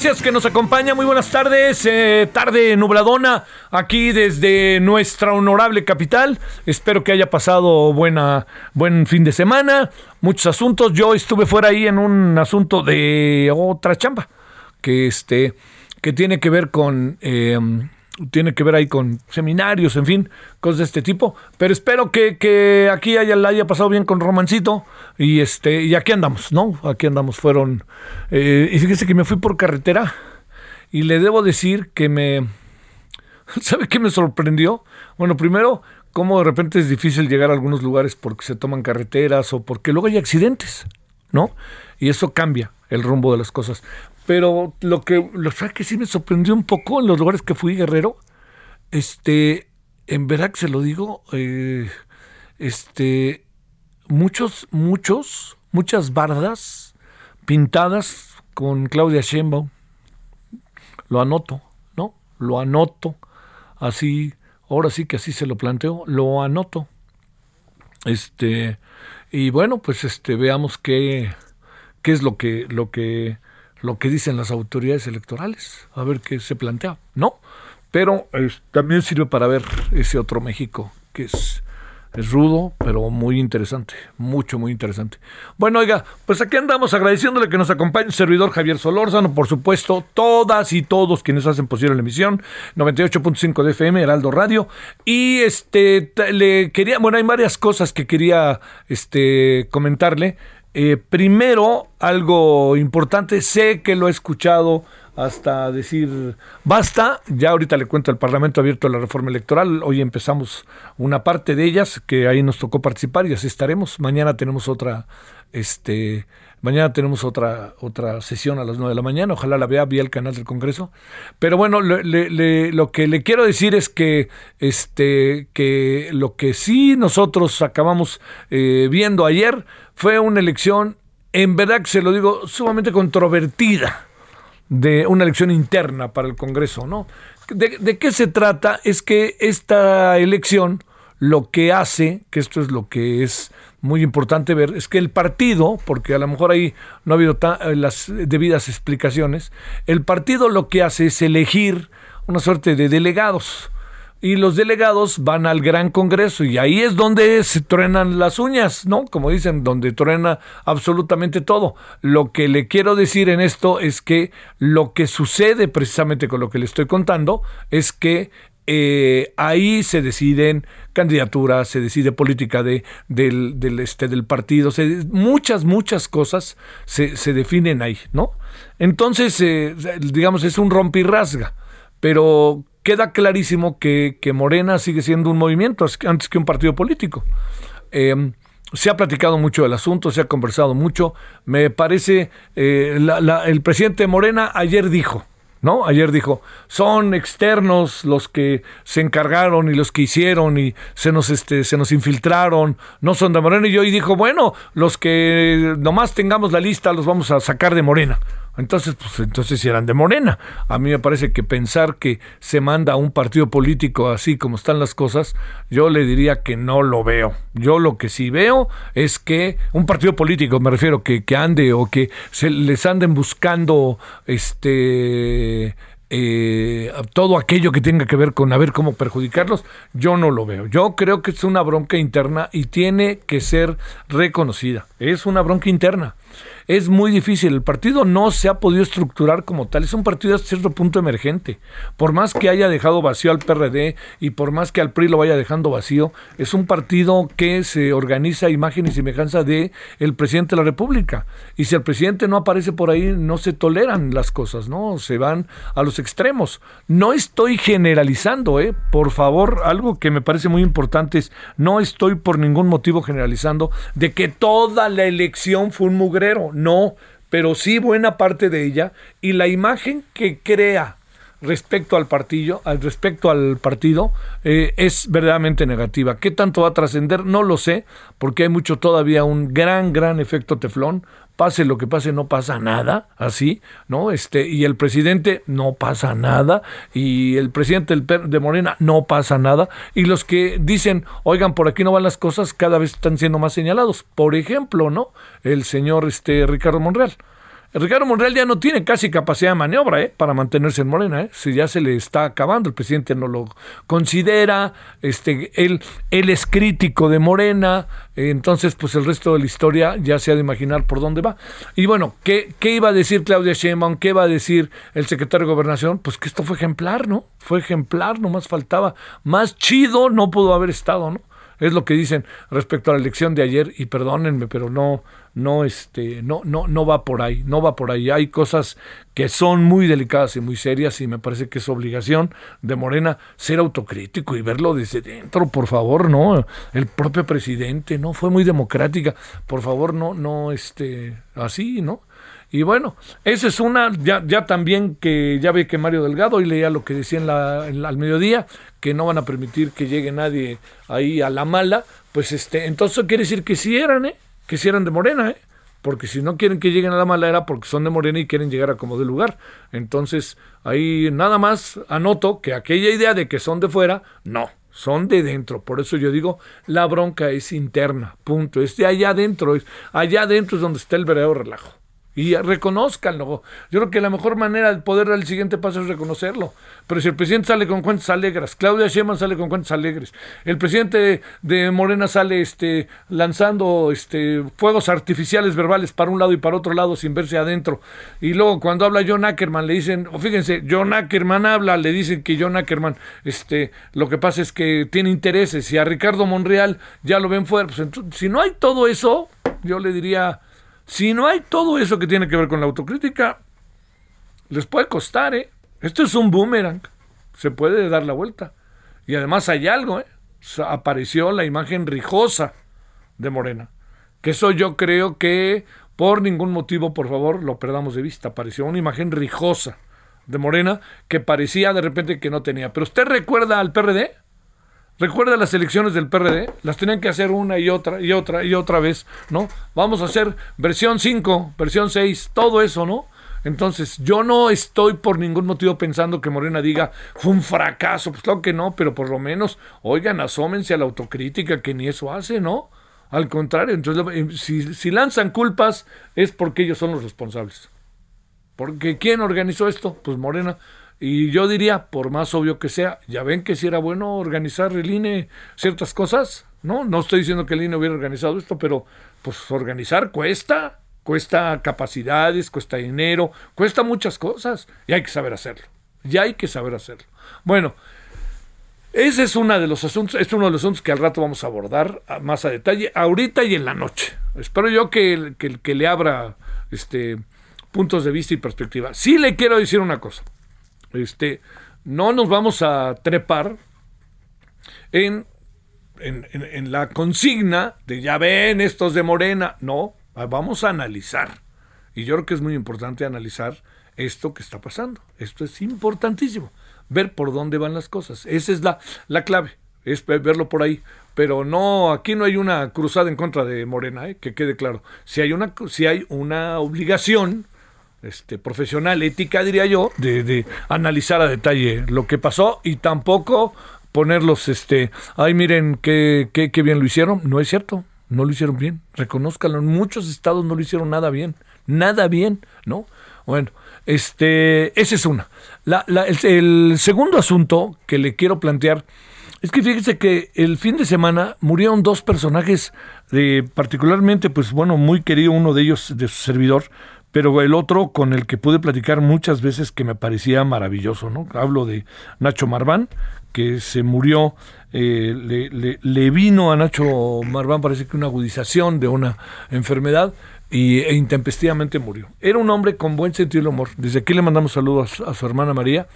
Gracias que nos acompaña. Muy buenas tardes, eh, tarde nubladona aquí desde nuestra honorable capital. Espero que haya pasado buena, buen fin de semana, muchos asuntos. Yo estuve fuera ahí en un asunto de otra chamba que este que tiene que ver con eh, tiene que ver ahí con seminarios, en fin, cosas de este tipo. Pero espero que, que aquí haya, la haya pasado bien con Romancito. Y este, y aquí andamos, ¿no? Aquí andamos. Fueron. Eh, y fíjese que me fui por carretera. Y le debo decir que me. ¿Sabe qué me sorprendió? Bueno, primero, cómo de repente es difícil llegar a algunos lugares porque se toman carreteras o porque luego hay accidentes, ¿no? Y eso cambia el rumbo de las cosas. Pero lo que, lo que sí me sorprendió un poco en los lugares que fui, Guerrero, este, en verdad que se lo digo, eh, este, muchos, muchos, muchas bardas pintadas con Claudia Sheinbaum. Lo anoto, ¿no? Lo anoto. Así, ahora sí que así se lo planteo, lo anoto. Este, y bueno, pues este, veamos qué, qué es lo que, lo que, lo que dicen las autoridades electorales, a ver qué se plantea, ¿no? Pero también sirve para ver ese otro México, que es, es rudo, pero muy interesante, mucho, muy interesante. Bueno, oiga, pues aquí andamos agradeciéndole que nos acompañe el servidor Javier Solórzano, por supuesto, todas y todos quienes hacen posible la emisión, 98.5 de FM, Heraldo Radio, y este, le quería, bueno, hay varias cosas que quería este, comentarle. Eh, primero, algo importante, sé que lo he escuchado hasta decir basta, ya ahorita le cuento el Parlamento abierto la reforma electoral, hoy empezamos una parte de ellas que ahí nos tocó participar y así estaremos, mañana tenemos otra, este, mañana tenemos otra, otra sesión a las nueve de la mañana, ojalá la vea vía el canal del Congreso, pero bueno, le, lo que le quiero decir es que, este, que lo que sí nosotros acabamos eh, viendo ayer, fue una elección, en verdad que se lo digo, sumamente controvertida de una elección interna para el Congreso, ¿no? ¿De, ¿De, qué se trata? Es que esta elección lo que hace, que esto es lo que es muy importante ver, es que el partido, porque a lo mejor ahí no ha habido las debidas explicaciones, el partido lo que hace es elegir una suerte de delegados y los delegados van al gran congreso y ahí es donde se truenan las uñas, ¿no? Como dicen, donde truena absolutamente todo. Lo que le quiero decir en esto es que lo que sucede precisamente con lo que le estoy contando es que eh, ahí se deciden candidaturas, se decide política de, del, del, este, del partido, se, muchas, muchas cosas se, se, definen ahí, ¿no? Entonces, eh, digamos, es un rompirrasga, pero queda clarísimo que, que, Morena sigue siendo un movimiento antes que un partido político. Eh, se ha platicado mucho del asunto, se ha conversado mucho. Me parece, eh, el presidente Morena ayer dijo, ¿no? Ayer dijo, son externos los que se encargaron y los que hicieron y se nos, este, se nos infiltraron, no son de Morena. Y hoy dijo, bueno, los que nomás tengamos la lista los vamos a sacar de Morena. Entonces, pues entonces eran de Morena. A mí me parece que pensar que se manda a un partido político así como están las cosas, yo le diría que no lo veo. Yo lo que sí veo es que un partido político, me refiero, que, ande o que se les anden buscando este eh, todo aquello que tenga que ver con a ver cómo perjudicarlos, yo no lo veo. Yo creo que es una bronca interna y tiene que ser reconocida. Es una bronca interna es muy difícil. El partido no se ha podido estructurar como tal. Es un partido a cierto punto emergente. Por más que haya dejado vacío al PRD y por más que al PRI lo vaya dejando vacío, es un partido que se organiza a imagen y semejanza de el presidente de la República. Y si el presidente no aparece por ahí, no se toleran las cosas, ¿no? Se van a los extremos. No estoy generalizando, ¿eh? Por favor, algo que me parece muy importante es, no estoy por ningún motivo generalizando de que toda la elección fue un mugrero no, pero sí buena parte de ella y la imagen que crea respecto al partido, respecto al partido, eh, es verdaderamente negativa. ¿Qué tanto va a trascender? No lo sé, porque hay mucho todavía un gran, gran efecto teflón pase lo que pase, no pasa nada, así, ¿no? Este, y el presidente no pasa nada, y el presidente de Morena no pasa nada, y los que dicen, oigan, por aquí no van las cosas, cada vez están siendo más señalados. Por ejemplo, ¿no? El señor este, Ricardo Monreal. Ricardo Monreal ya no tiene casi capacidad de maniobra ¿eh? para mantenerse en Morena. ¿eh? Si ya se le está acabando, el presidente no lo considera, este, él, él es crítico de Morena, entonces pues el resto de la historia ya se ha de imaginar por dónde va. Y bueno, ¿qué, qué iba a decir Claudia Sheinbaum? ¿Qué iba a decir el secretario de Gobernación? Pues que esto fue ejemplar, ¿no? Fue ejemplar, no más faltaba. Más chido no pudo haber estado, ¿no? Es lo que dicen respecto a la elección de ayer y perdónenme, pero no no este no no no va por ahí, no va por ahí. Hay cosas que son muy delicadas y muy serias y me parece que es obligación de Morena ser autocrítico y verlo desde dentro, por favor, no. El propio presidente no fue muy democrática, por favor, no no este así, ¿no? Y bueno, esa es una, ya, ya también que ya ve que Mario Delgado, y leía lo que decía en la, al mediodía, que no van a permitir que llegue nadie ahí a la mala, pues este, entonces quiere decir que sí eran, ¿eh? Que sí eran de Morena, ¿eh? Porque si no quieren que lleguen a la mala era porque son de Morena y quieren llegar a como de lugar. Entonces, ahí nada más anoto que aquella idea de que son de fuera, no, son de dentro. Por eso yo digo, la bronca es interna, punto. Es de allá adentro, allá adentro es donde está el verdadero relajo y reconozcanlo. Yo creo que la mejor manera de poder dar el siguiente paso es reconocerlo. Pero si el presidente sale con cuentas alegres, Claudia Sheinbaum sale con cuentas alegres, el presidente de Morena sale este, lanzando este, fuegos artificiales verbales para un lado y para otro lado sin verse adentro, y luego cuando habla John Ackerman le dicen, o fíjense, John Ackerman habla, le dicen que John Ackerman, este, lo que pasa es que tiene intereses, y a Ricardo Monreal ya lo ven fuera, pues si no hay todo eso, yo le diría si no hay todo eso que tiene que ver con la autocrítica, les puede costar, ¿eh? Esto es un boomerang. Se puede dar la vuelta. Y además hay algo, ¿eh? Apareció la imagen rijosa de Morena. Que eso yo creo que por ningún motivo, por favor, lo perdamos de vista. Apareció una imagen rijosa de Morena que parecía de repente que no tenía. Pero usted recuerda al PRD? Recuerda las elecciones del PRD, las tenían que hacer una y otra y otra y otra vez, ¿no? Vamos a hacer versión 5, versión 6, todo eso, ¿no? Entonces, yo no estoy por ningún motivo pensando que Morena diga fue un fracaso, pues claro que no, pero por lo menos, oigan, asómense a la autocrítica que ni eso hace, ¿no? Al contrario, entonces, eh, si, si lanzan culpas es porque ellos son los responsables. Porque ¿quién organizó esto? Pues Morena. Y yo diría, por más obvio que sea, ya ven que si era bueno organizar el INE ciertas cosas, ¿no? No estoy diciendo que el INE hubiera organizado esto, pero pues organizar cuesta, cuesta capacidades, cuesta dinero, cuesta muchas cosas y hay que saber hacerlo. Ya hay que saber hacerlo. Bueno, ese es uno de los asuntos, es uno de los asuntos que al rato vamos a abordar más a detalle, ahorita y en la noche. Espero yo que, que, que le abra este puntos de vista y perspectiva. Sí le quiero decir una cosa. Este, no nos vamos a trepar en, en, la consigna de ya ven estos de Morena. No, vamos a analizar. Y yo creo que es muy importante analizar esto que está pasando. Esto es importantísimo, ver por dónde van las cosas. Esa es la, la clave, es verlo por ahí. Pero no, aquí no hay una cruzada en contra de Morena, ¿eh? que quede claro. Si hay una, si hay una obligación este, profesional, ética, diría yo, de, de analizar a detalle lo que pasó y tampoco ponerlos, este, ay, miren qué, qué, qué bien lo hicieron. No es cierto, no lo hicieron bien. Reconózcanlo, en muchos estados no lo hicieron nada bien, nada bien, ¿no? Bueno, este, esa es una. La, la, el, el, segundo asunto que le quiero plantear es que fíjese que el fin de semana murieron dos personajes, de, particularmente, pues bueno, muy querido uno de ellos de su servidor, pero el otro con el que pude platicar muchas veces que me parecía maravilloso, ¿no? Hablo de Nacho Marván, que se murió, eh, le, vino a Nacho Marván parece que una agudización de una enfermedad y, e intempestivamente murió. Era un hombre con buen sentido del humor. Desde aquí le mandamos saludos a, a su hermana María,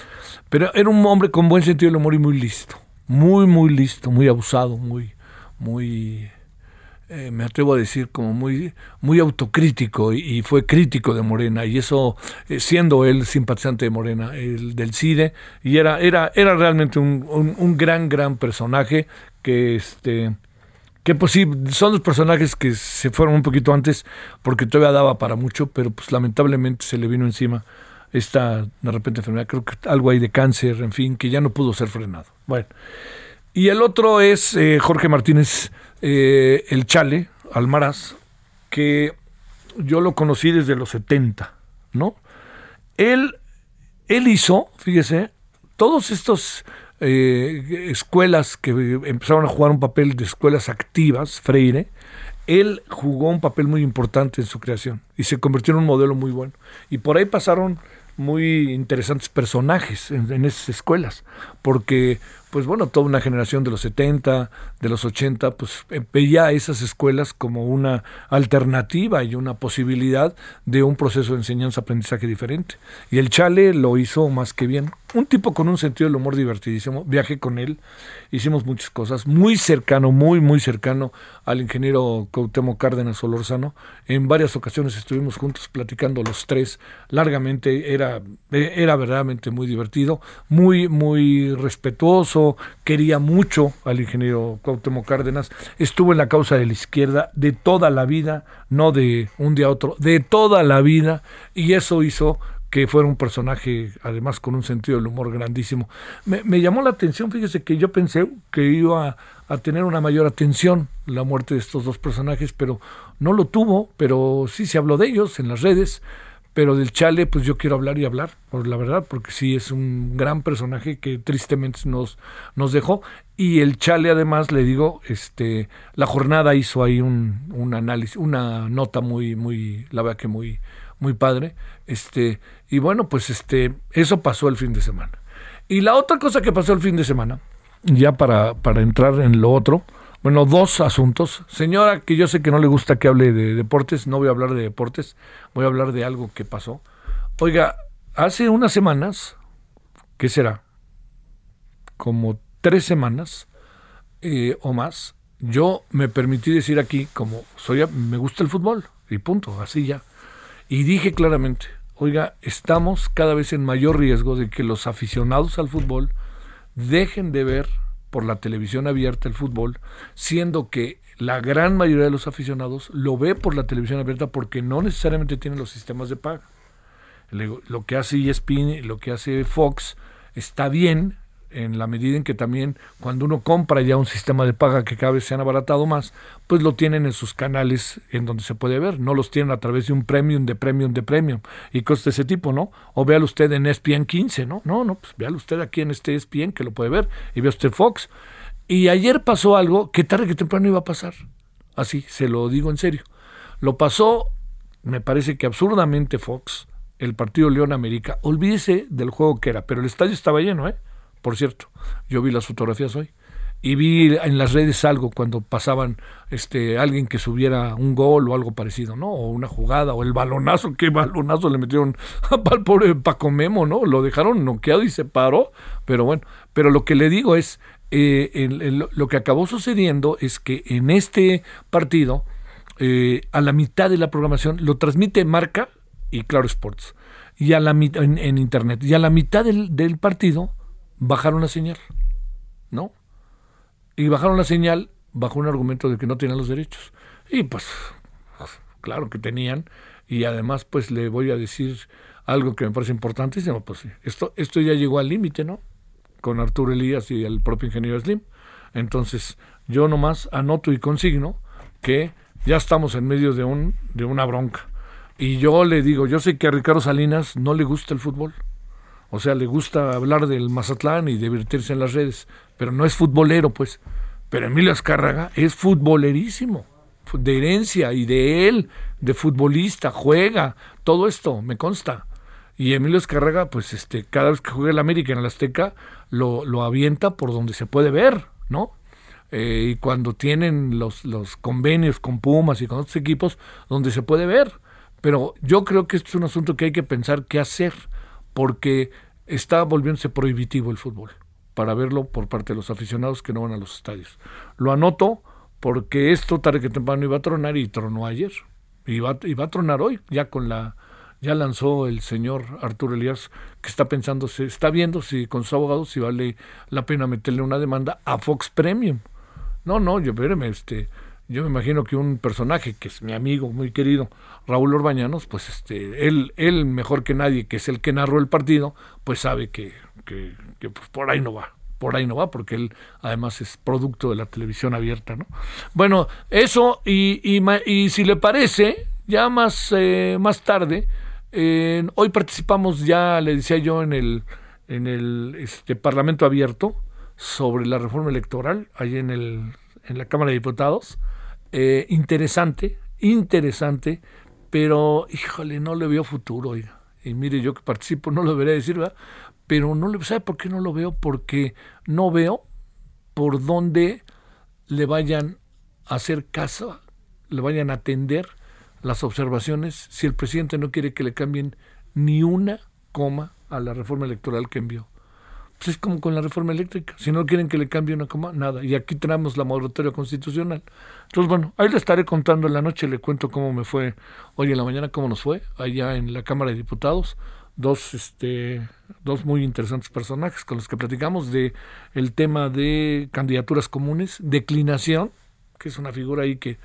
pero era un hombre con buen sentido del humor y muy listo, muy, muy listo, muy abusado, muy, muy eh, me atrevo a decir, como muy, muy autocrítico y, fue crítico de Morena, y eso eh, siendo él simpatizante de Morena, el del CIDE, y era, era, era realmente un, un, gran, gran personaje que este que pues sí, son los personajes que se fueron un poquito antes porque todavía daba para mucho, pero pues lamentablemente se le vino encima esta de repente enfermedad, creo que algo hay de cáncer, en fin, que ya no pudo ser frenado. Bueno, y el otro es eh, Jorge Martínez eh, El Chale, Almaraz, que yo lo conocí desde los 70, ¿no? Él, él hizo, fíjese, todos estos eh, escuelas que empezaron a jugar un papel de escuelas activas, Freire, él jugó un papel muy importante en su creación y se convirtió en un modelo muy bueno. Y por ahí pasaron muy interesantes personajes en, en esas escuelas, porque pues bueno, toda una generación de los 70, de los 80, pues eh, veía esas escuelas como una alternativa y una posibilidad de un proceso de enseñanza-aprendizaje diferente. Y el Chale lo hizo más que bien. Un tipo con un sentido del humor divertidísimo. Viajé con él, hicimos muchas cosas. Muy cercano, muy, muy cercano al ingeniero Cautemo Cárdenas Solórzano. En varias ocasiones estuvimos juntos platicando los tres largamente. Era, era verdaderamente muy divertido, muy, muy respetuoso quería mucho al ingeniero Cuauhtémoc Cárdenas, estuvo en la causa de la izquierda de toda la vida, no de un día a otro, de toda la vida, y eso hizo que fuera un personaje, además con un sentido del humor grandísimo. Me, llamó la atención, fíjese que yo pensé que iba a, a, tener una mayor atención la muerte de estos dos personajes, pero no lo tuvo, pero sí se habló de ellos en las redes pero del Chale pues yo quiero hablar y hablar, por la verdad, porque sí es un gran personaje que tristemente nos, nos dejó y el Chale además le digo, este la jornada hizo ahí un, un análisis, una nota muy muy la verdad que muy muy padre, este y bueno, pues este eso pasó el fin de semana. Y la otra cosa que pasó el fin de semana, ya para para entrar en lo otro, bueno, dos asuntos. Señora, que yo sé que no le gusta que hable de deportes, no voy a hablar de deportes, voy a hablar de algo que pasó. Oiga, hace unas semanas, ¿qué será? Como tres semanas eh, o más, yo me permití decir aquí, como soy, me gusta el fútbol, y punto, así ya. Y dije claramente, oiga, estamos cada vez en mayor riesgo de que los aficionados al fútbol dejen de ver por la televisión abierta el fútbol, siendo que la gran mayoría de los aficionados lo ve por la televisión abierta porque no necesariamente tienen los sistemas de paga. Lo que hace ESPN, lo que hace Fox está bien, en la medida en que también cuando uno compra ya un sistema de paga que cada vez se han abaratado más, pues lo tienen en sus canales en donde se puede ver, no los tienen a través de un premium, de premium, de premium y cosas de ese tipo, ¿no? O véalo usted en ESPN 15, ¿no? No, no, pues véalo usted aquí en este ESPN que lo puede ver y vea usted Fox. Y ayer pasó algo que tarde que temprano iba a pasar. Así, se lo digo en serio. Lo pasó, me parece que absurdamente Fox, el partido León América, olvídese del juego que era, pero el estadio estaba lleno, ¿eh? Por cierto, yo vi las fotografías hoy y vi en las redes algo cuando pasaban este alguien que subiera un gol o algo parecido, ¿no? O una jugada o el balonazo, qué balonazo le metieron al pobre Paco Memo, ¿no? Lo dejaron noqueado y se paró, pero bueno, pero lo que le digo es eh, el, el, lo que acabó sucediendo es que en este partido eh, a la mitad de la programación lo transmite Marca y Claro Sports y a la en, en internet y a la mitad del partido bajaron la señal, ¿no? Y bajaron la señal bajo un argumento de que no tenían los derechos. Y pues, claro que tenían. Y además, pues le voy a decir algo que me parece importantísimo. Pues esto, esto ya llegó al límite, ¿no? Con Arturo Elías y el propio ingeniero Slim. Entonces, yo nomás anoto y consigno que ya estamos en medio de, un, de una bronca. Y yo le digo, yo sé que a Ricardo Salinas no le gusta el fútbol. O sea, le gusta hablar del Mazatlán y divertirse en las redes, pero no es futbolero, pues. Pero Emilio Azcárraga es futbolerísimo, de herencia y de él, de futbolista, juega, todo esto, me consta. Y Emilio Azcárraga, pues este, cada vez que juega el América en el Azteca, lo, lo avienta por donde se puede ver, ¿no? Eh, y cuando tienen los, los convenios con Pumas y con otros equipos, donde se puede ver. Pero yo creo que esto es un asunto que hay que pensar qué hacer, porque está volviéndose prohibitivo el fútbol para verlo por parte de los aficionados que no van a los estadios. Lo anoto porque esto tarde que temprano iba a tronar y tronó ayer. Y va, y va a tronar hoy, ya con la ya lanzó el señor Arturo Elías que está pensando, se está viendo si con sus abogados si vale la pena meterle una demanda a Fox Premium. No, no, yo espéreme, este, yo me imagino que un personaje que es mi amigo muy querido, Raúl Orbañanos, pues este, él, él mejor que nadie, que es el que narró el partido, pues sabe que, que, que pues por ahí no va por ahí no va, porque él además es producto de la televisión abierta, ¿no? Bueno, eso, y, y, si le parece, ya más, eh, más tarde, eh, hoy participamos ya, le decía yo, en el, en el este, Parlamento Abierto sobre la reforma electoral, ahí en, el, en la Cámara de Diputados. Eh, interesante, interesante, pero híjole, no le veo futuro. Oiga. Y mire, yo que participo no lo veré decir, ¿verdad? pero no le, ¿sabe por qué no lo veo? Porque no veo por dónde le vayan a hacer caso, le vayan a atender las observaciones si el presidente no quiere que le cambien ni una coma a la reforma electoral que envió. Pues es como con la reforma eléctrica. Si no quieren que le cambie una coma, nada. Y aquí tenemos la moratoria constitucional. Entonces, bueno, ahí le estaré contando en la noche, le cuento cómo me fue hoy en la mañana, cómo nos fue allá en la Cámara de Diputados dos, este, dos muy interesantes personajes con los que platicamos de el tema de candidaturas comunes, declinación, que es una figura ahí que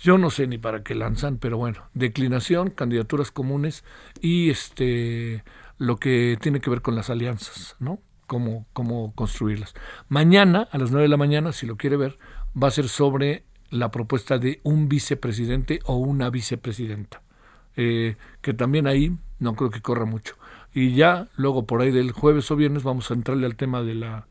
yo no sé ni para qué lanzan, pero bueno, declinación, candidaturas comunes y este lo que tiene que ver con las alianzas, ¿no? Cómo, construirlas. Mañana, a las nueve de la mañana, si lo quiere ver, va a ser sobre la propuesta de un vicepresidente o una vicepresidenta. Eh, que también ahí no creo que corra mucho. Y ya luego por ahí del jueves o viernes vamos a entrarle al tema de la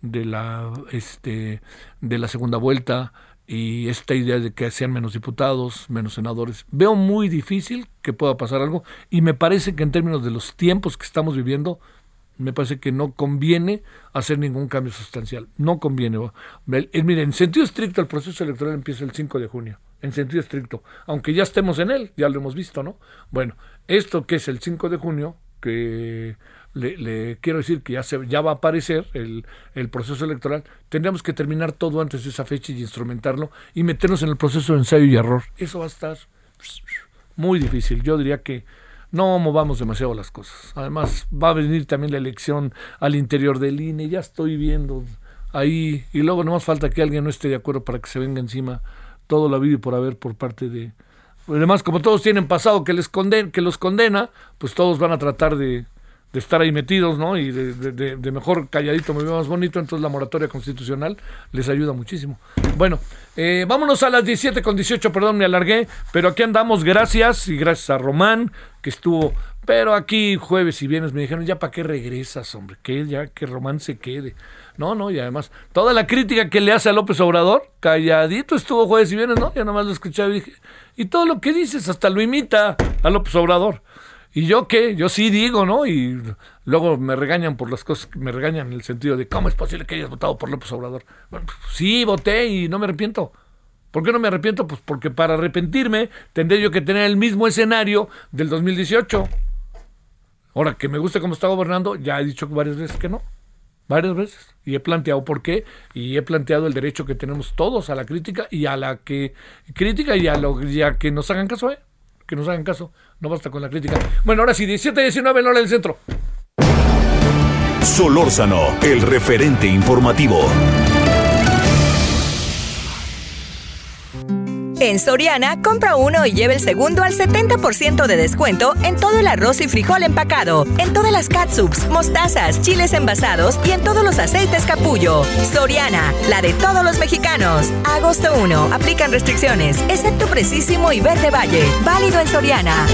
de la este de la segunda vuelta y esta idea de que sean menos diputados, menos senadores. Veo muy difícil que pueda pasar algo y me parece que en términos de los tiempos que estamos viviendo me parece que no conviene hacer ningún cambio sustancial. No conviene. Miren, en sentido estricto el proceso electoral empieza el 5 de junio en sentido estricto, aunque ya estemos en él, ya lo hemos visto, ¿no? Bueno, esto que es el 5 de junio, que le, quiero decir que ya, se, ya va a aparecer el, el, proceso electoral, tendríamos que terminar todo antes de esa fecha y instrumentarlo y meternos en el proceso de ensayo y error. Eso va a estar muy difícil. Yo diría que no movamos demasiado las cosas. Además, va a venir también la elección al interior del INE, ya estoy viendo ahí, y luego no más falta que alguien no esté de acuerdo para que se venga encima todo la vida por haber por parte de... Además, como todos tienen pasado que, les conden, que los condena, pues todos van a tratar de, de estar ahí metidos, ¿no? Y de, mejor calladito me veo más bonito, entonces la moratoria constitucional les ayuda muchísimo. Bueno, eh, vámonos a las 17 con 18, perdón, me alargué, pero aquí andamos, gracias, y gracias a Román, que estuvo, pero aquí jueves y viernes me dijeron, ya para qué regresas, hombre, que ya que Román se quede. No, no, y además, toda la crítica que le hace a López Obrador, calladito estuvo jueves y viernes, ¿no? Ya nomás lo escuché y dije, y todo lo que dices, hasta lo imita a López Obrador. ¿Y yo qué? Yo sí digo, ¿no? Y luego me regañan por las cosas, me regañan en el sentido de, ¿cómo es posible que hayas votado por López Obrador? Bueno, sí, voté y no me arrepiento. ¿Por qué no me arrepiento? Pues porque para arrepentirme tendré yo que tener el mismo escenario del 2018. Ahora, que me guste cómo está gobernando, ya he dicho varias veces que no varias veces y he planteado por qué y he planteado el derecho que tenemos todos a la crítica y a la que crítica y a lo que nos hagan caso ¿eh? que nos hagan caso, no basta con la crítica. Bueno, ahora sí, 17 19 en hora del centro. Solórzano, el referente informativo. En Soriana, compra uno y lleve el segundo al 70% de descuento en todo el arroz y frijol empacado, en todas las catsups, mostazas, chiles envasados y en todos los aceites capullo. Soriana, la de todos los mexicanos. Agosto 1, aplican restricciones, excepto Precisísimo y Verde Valle. Válido en Soriana.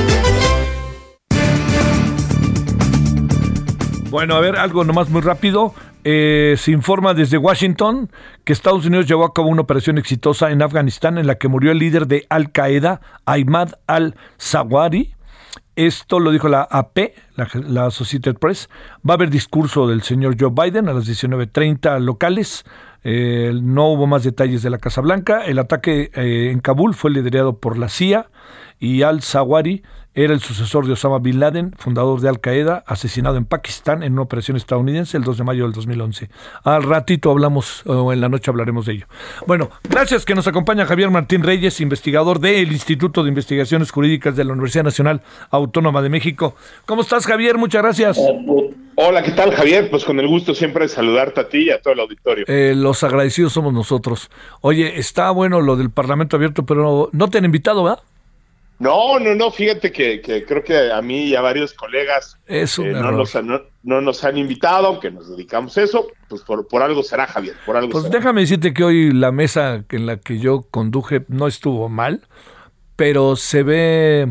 Bueno, a ver, algo nomás muy rápido. Eh, se informa desde Washington que Estados Unidos llevó a cabo una operación exitosa en Afganistán en la que murió el líder de Al Qaeda, Ahmad al-Zawari. Esto lo dijo la AP, la, Associated Press. Va a haber discurso del señor Joe Biden a las 19.30 locales. Eh, no hubo más detalles de la Casa Blanca. El ataque eh, en Kabul fue liderado por la CIA y al-Zawari era el sucesor de Osama Bin Laden, fundador de Al Qaeda, asesinado en Pakistán en una operación estadounidense el 2 de mayo del 2011. Al ratito hablamos, o en la noche hablaremos de ello. Bueno, gracias que nos acompaña Javier Martín Reyes, investigador del Instituto de Investigaciones Jurídicas de la Universidad Nacional Autónoma de México. ¿Cómo estás, Javier? Muchas gracias. Hola, ¿qué tal, Javier? Pues con el gusto siempre de saludarte a ti y a todo el auditorio. Eh, los agradecidos somos nosotros. Oye, está bueno lo del Parlamento abierto, pero no te han invitado, ¿verdad? No, no, no, fíjate que, creo que a mí y a varios colegas eh, no, nos, no, nos, han invitado, aunque nos dedicamos a eso, pues por, por algo será, Javier, por algo Pues déjame decirte que hoy la mesa en la que yo conduje no estuvo mal, pero se ve...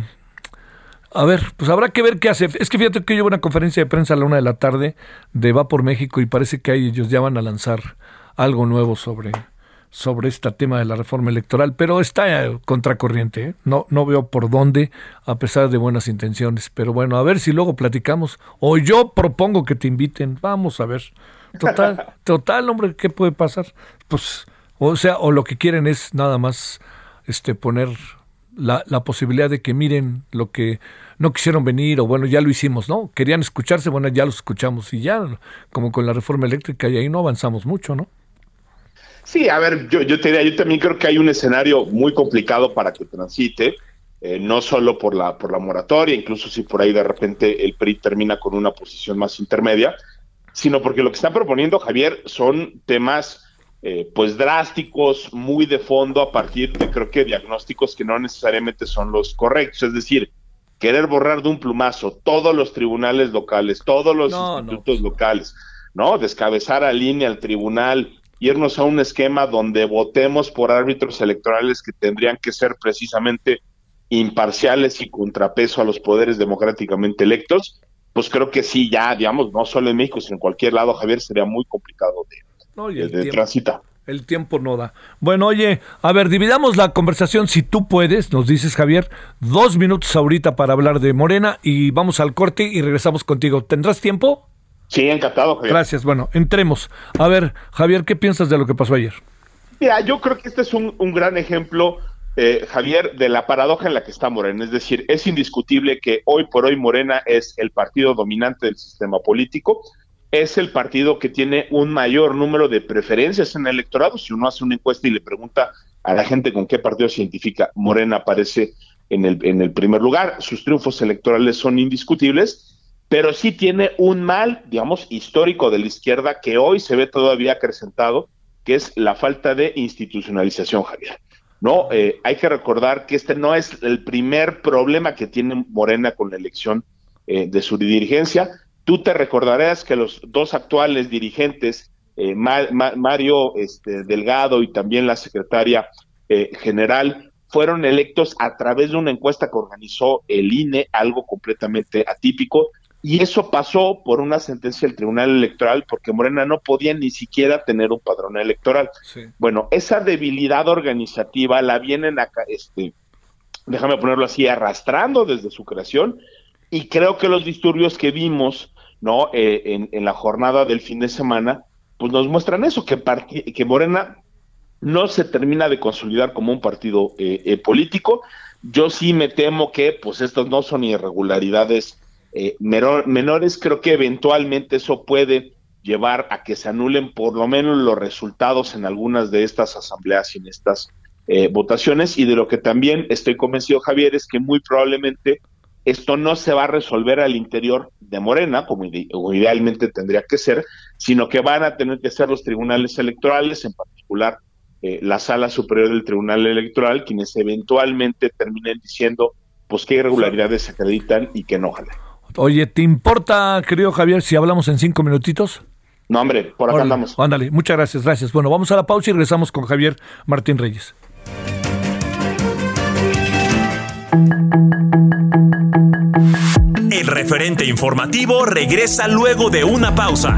A ver, pues habrá que ver qué hace. Es que fíjate que yo una conferencia de prensa a la una de la tarde de Va por México y parece que ellos ya van a lanzar algo nuevo sobre sobre este tema de la reforma electoral, pero está eh, contracorriente. ¿eh? No, no veo por dónde, a pesar de buenas intenciones. Pero bueno, a ver si luego platicamos. O yo propongo que te inviten. Vamos a ver. Total, total, hombre, ¿qué puede pasar? Pues, o sea, o lo que quieren es nada más este poner la, la posibilidad de que miren lo que no quisieron venir, o bueno, ya lo hicimos, ¿no? Querían escucharse, bueno, ya lo escuchamos y ya, como con la reforma eléctrica, y ahí no avanzamos mucho, ¿no? Sí, a ver, yo, yo, te diría, yo también creo que hay un escenario muy complicado para que transite, eh, no solo por la, por la moratoria, incluso si por ahí de repente el PRI termina con una posición más intermedia, sino porque lo que están proponiendo, Javier, son temas eh, pues drásticos, muy de fondo, a partir de creo que diagnósticos que no necesariamente son los correctos. Es decir, querer borrar de un plumazo todos los tribunales locales, todos los institutos locales, ¿no? Descabezar a línea al tribunal, irnos a un esquema donde votemos por árbitros electorales que tendrían que ser precisamente imparciales y contrapeso a los poderes democráticamente electos, pues creo que sí, ya, digamos, no solo en México, sino en cualquier lado, Javier, sería muy complicado de, de, transitar. El tiempo no da. Bueno, oye, a ver, dividamos la conversación si tú puedes, nos dices Javier, dos minutos ahorita para hablar de Morena y vamos al corte y regresamos contigo. ¿Tendrás tiempo? Sí, encantado, Javier. Gracias. Bueno, entremos. A ver, Javier, ¿qué piensas de lo que pasó ayer? Mira, yo creo que este es un, gran ejemplo, eh, Javier, de la paradoja en la que está Morena. Es decir, es indiscutible que hoy por hoy Morena es el partido dominante del sistema político, es el partido que tiene un mayor número de preferencias en el electorado. Si uno hace una encuesta y le pregunta a la gente con qué partido se identifica, Morena aparece en el, en el primer lugar. Sus triunfos electorales son indiscutibles pero sí tiene un mal, digamos, histórico de la izquierda que hoy se ve todavía acrecentado, que es la falta de institucionalización, Javier. No, eh, hay que recordar que este no es el primer problema que tiene Morena con la elección eh, de su dirigencia. Tú te recordarás que los dos actuales dirigentes, eh, Mario este, Delgado y también la secretaria general, fueron electos a través de una encuesta que organizó el INE, algo completamente atípico, y eso pasó por una sentencia del Tribunal Electoral porque Morena no podía ni siquiera tener un padrón electoral. Bueno, esa debilidad organizativa la vienen acá, este, déjame ponerlo así, arrastrando desde su creación y creo que los disturbios que vimos, ¿no? Eh, en, la jornada del fin de semana, pues nos muestran eso, que, que Morena no se termina de consolidar como un partido eh, eh, político. Yo sí me temo que, pues, estos no son irregularidades eh, menores, creo que eventualmente eso puede llevar a que se anulen por lo menos los resultados en algunas de estas asambleas y en estas eh, votaciones y de lo que también estoy convencido, Javier, es que muy probablemente esto no se va a resolver al interior de Morena, como idealmente tendría que ser, sino que van a tener que ser los tribunales electorales, en particular eh, la sala superior del Tribunal Electoral, quienes eventualmente terminen diciendo pues qué irregularidades se acreditan y qué no, ojalá. Oye, ¿te importa, querido Javier, si hablamos en cinco minutitos? No, hombre, por acá andamos. Ándale, muchas gracias, gracias. Bueno, vamos a la pausa y regresamos con Javier Martín Reyes. El referente informativo regresa luego de una pausa.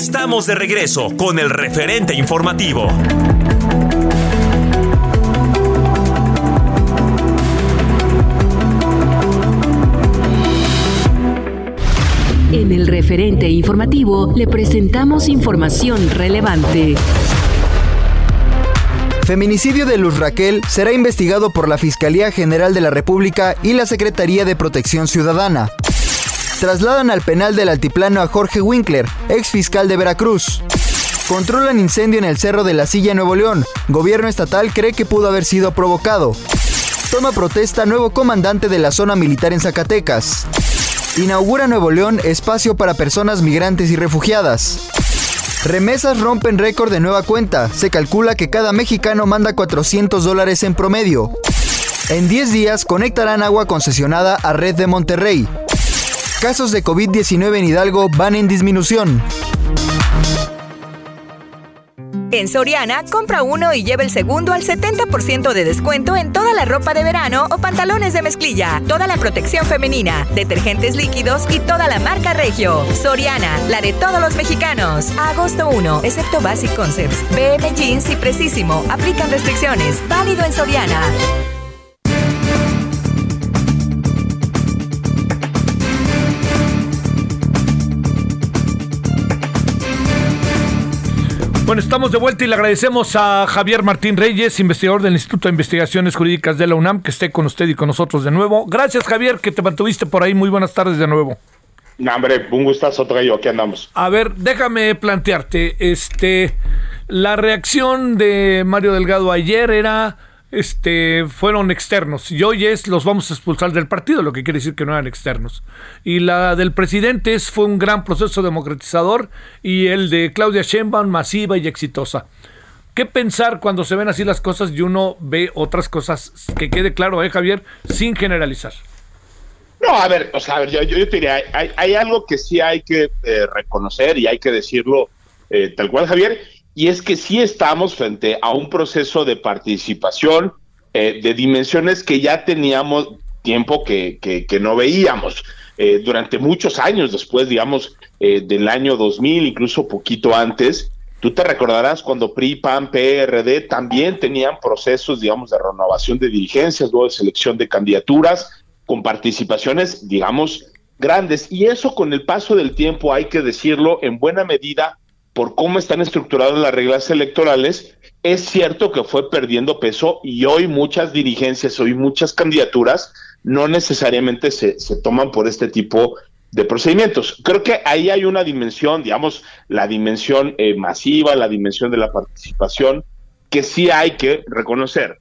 Estamos de regreso con el referente informativo. En el referente informativo le presentamos información relevante. Feminicidio de Luz Raquel será investigado por la Fiscalía General de la República y la Secretaría de Protección Ciudadana. Trasladan al penal del Altiplano a Jorge Winkler, ex fiscal de Veracruz. Controlan incendio en el Cerro de la Silla, Nuevo León. Gobierno estatal cree que pudo haber sido provocado. Toma protesta nuevo comandante de la zona militar en Zacatecas. Inaugura Nuevo León espacio para personas migrantes y refugiadas. Remesas rompen récord de nueva cuenta. Se calcula que cada mexicano manda 400 dólares en promedio. En 10 días conectarán agua concesionada a Red de Monterrey. Casos de COVID-19 en Hidalgo van en disminución. En Soriana, compra uno y lleva el segundo al 70% de descuento en toda la ropa de verano o pantalones de mezclilla, toda la protección femenina, detergentes líquidos y toda la marca Regio. Soriana, la de todos los mexicanos. Agosto 1, excepto Basic Concepts, BM Jeans y Precisimo. Aplican restricciones. Válido en Soriana. Bueno, estamos de vuelta y le agradecemos a Javier Martín Reyes, investigador del Instituto de Investigaciones Jurídicas de la UNAM, que esté con usted y con nosotros de nuevo. Gracias, Javier, que te mantuviste por ahí. Muy buenas tardes de nuevo. No, hombre, un gustazo traigo, aquí andamos. A ver, déjame plantearte, este, la reacción de Mario Delgado ayer era este, fueron externos y hoy es los vamos a expulsar del partido, lo que quiere decir que no eran externos. Y la del presidente es, fue un gran proceso democratizador y el de Claudia Sheinbaum masiva y exitosa. ¿Qué pensar cuando se ven así las cosas y uno ve otras cosas? Que quede claro, ¿eh, Javier? Sin generalizar. No, a ver, o sea, a ver, yo, yo, te diría, hay, hay, algo que sí hay que eh, reconocer y hay que decirlo eh, tal cual, Javier, y es que sí estamos frente a un proceso de participación eh, de dimensiones que ya teníamos tiempo que, que, no veíamos. Eh, durante muchos años después, digamos, eh, del año 2000, incluso poquito antes, tú te recordarás cuando PRI, PAN, PRD también tenían procesos, digamos, de renovación de dirigencias, luego de selección de candidaturas, con participaciones, digamos, grandes. Y eso con el paso del tiempo, hay que decirlo, en buena medida por cómo están estructuradas las reglas electorales, es cierto que fue perdiendo peso y hoy muchas dirigencias, hoy muchas candidaturas no necesariamente se, se toman por este tipo de procedimientos. Creo que ahí hay una dimensión, digamos, la dimensión eh, masiva, la dimensión de la participación, que sí hay que reconocer.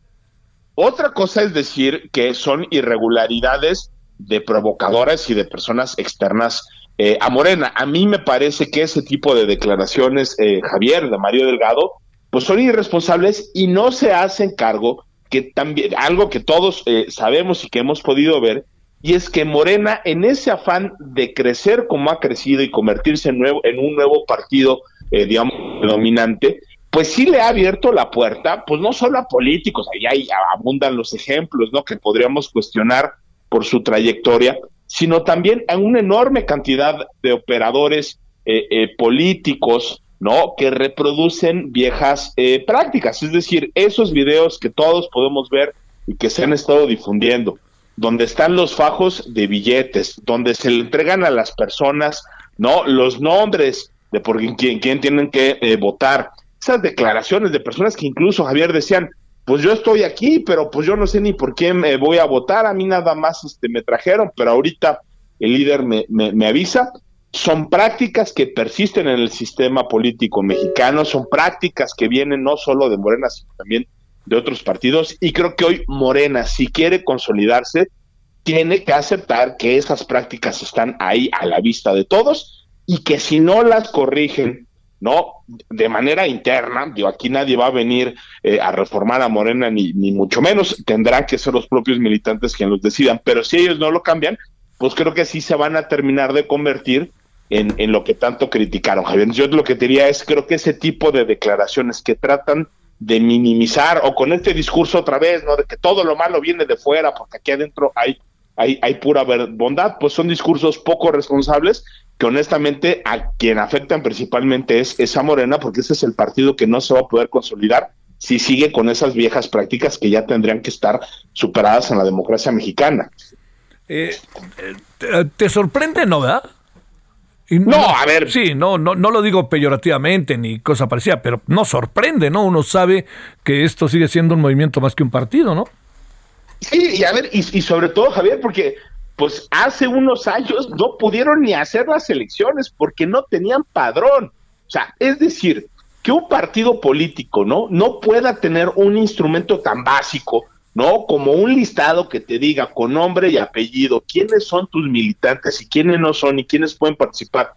Otra cosa es decir que son irregularidades de provocadoras y de personas externas eh, a Morena. A mí me parece que ese tipo de declaraciones, eh, Javier, de Mario Delgado, pues son irresponsables y no se hacen cargo que también algo que todos eh, sabemos y que hemos podido ver y es que Morena en ese afán de crecer como ha crecido y convertirse en, nuevo, en un nuevo partido digamos dominante pues sí le ha abierto la puerta, pues no solo a políticos, ahí hay, abundan los ejemplos, ¿no? Que podríamos cuestionar por su trayectoria, sino también a una enorme cantidad de operadores eh, eh, políticos, ¿no? Que reproducen viejas eh, prácticas, es decir, esos videos que todos podemos ver y que se han estado difundiendo, donde están los fajos de billetes, donde se le entregan a las personas, ¿no? Los nombres de por quién, quién tienen que votar, esas declaraciones de personas que incluso Javier decían, pues yo estoy aquí, pero pues yo no sé ni por qué me voy a votar, a mí nada más este, me trajeron, pero ahorita el líder me, me, avisa. Son prácticas que persisten en el sistema político mexicano, son prácticas que vienen no solo de Morena, sino también de otros partidos, y creo que hoy Morena, si quiere consolidarse, tiene que aceptar que esas prácticas están ahí a la vista de todos y que si no las corrigen ¿no? De manera interna, digo, aquí nadie va a venir eh, a reformar a Morena, ni, ni mucho menos, tendrán que ser los propios militantes quienes los decidan, pero si ellos no lo cambian, pues creo que sí se van a terminar de convertir en, en lo que tanto criticaron, Javier. Yo lo que diría es, creo que ese tipo de declaraciones que tratan de minimizar o con este discurso otra vez, ¿no? De que todo lo malo viene de fuera, porque aquí adentro hay hay, hay pura bondad, pues son discursos poco responsables que honestamente a quien afectan principalmente es esa Morena, porque ese es el partido que no se va a poder consolidar si sigue con esas viejas prácticas que ya tendrían que estar superadas en la democracia mexicana. Eh, eh, ¿Te sorprende, no, verdad? no, a ver. Sí, no, no, no lo digo peyorativamente ni cosa parecida, pero no sorprende, ¿no? Uno sabe que esto sigue siendo un movimiento más que un partido, ¿no? Sí, y a ver, y, sobre todo, Javier, porque pues hace unos años no pudieron ni hacer las elecciones porque no tenían padrón. O sea, es decir, que un partido político, ¿no? No pueda tener un instrumento tan básico, ¿no? Como un listado que te diga con nombre y apellido quiénes son tus militantes y quiénes no son y quiénes pueden participar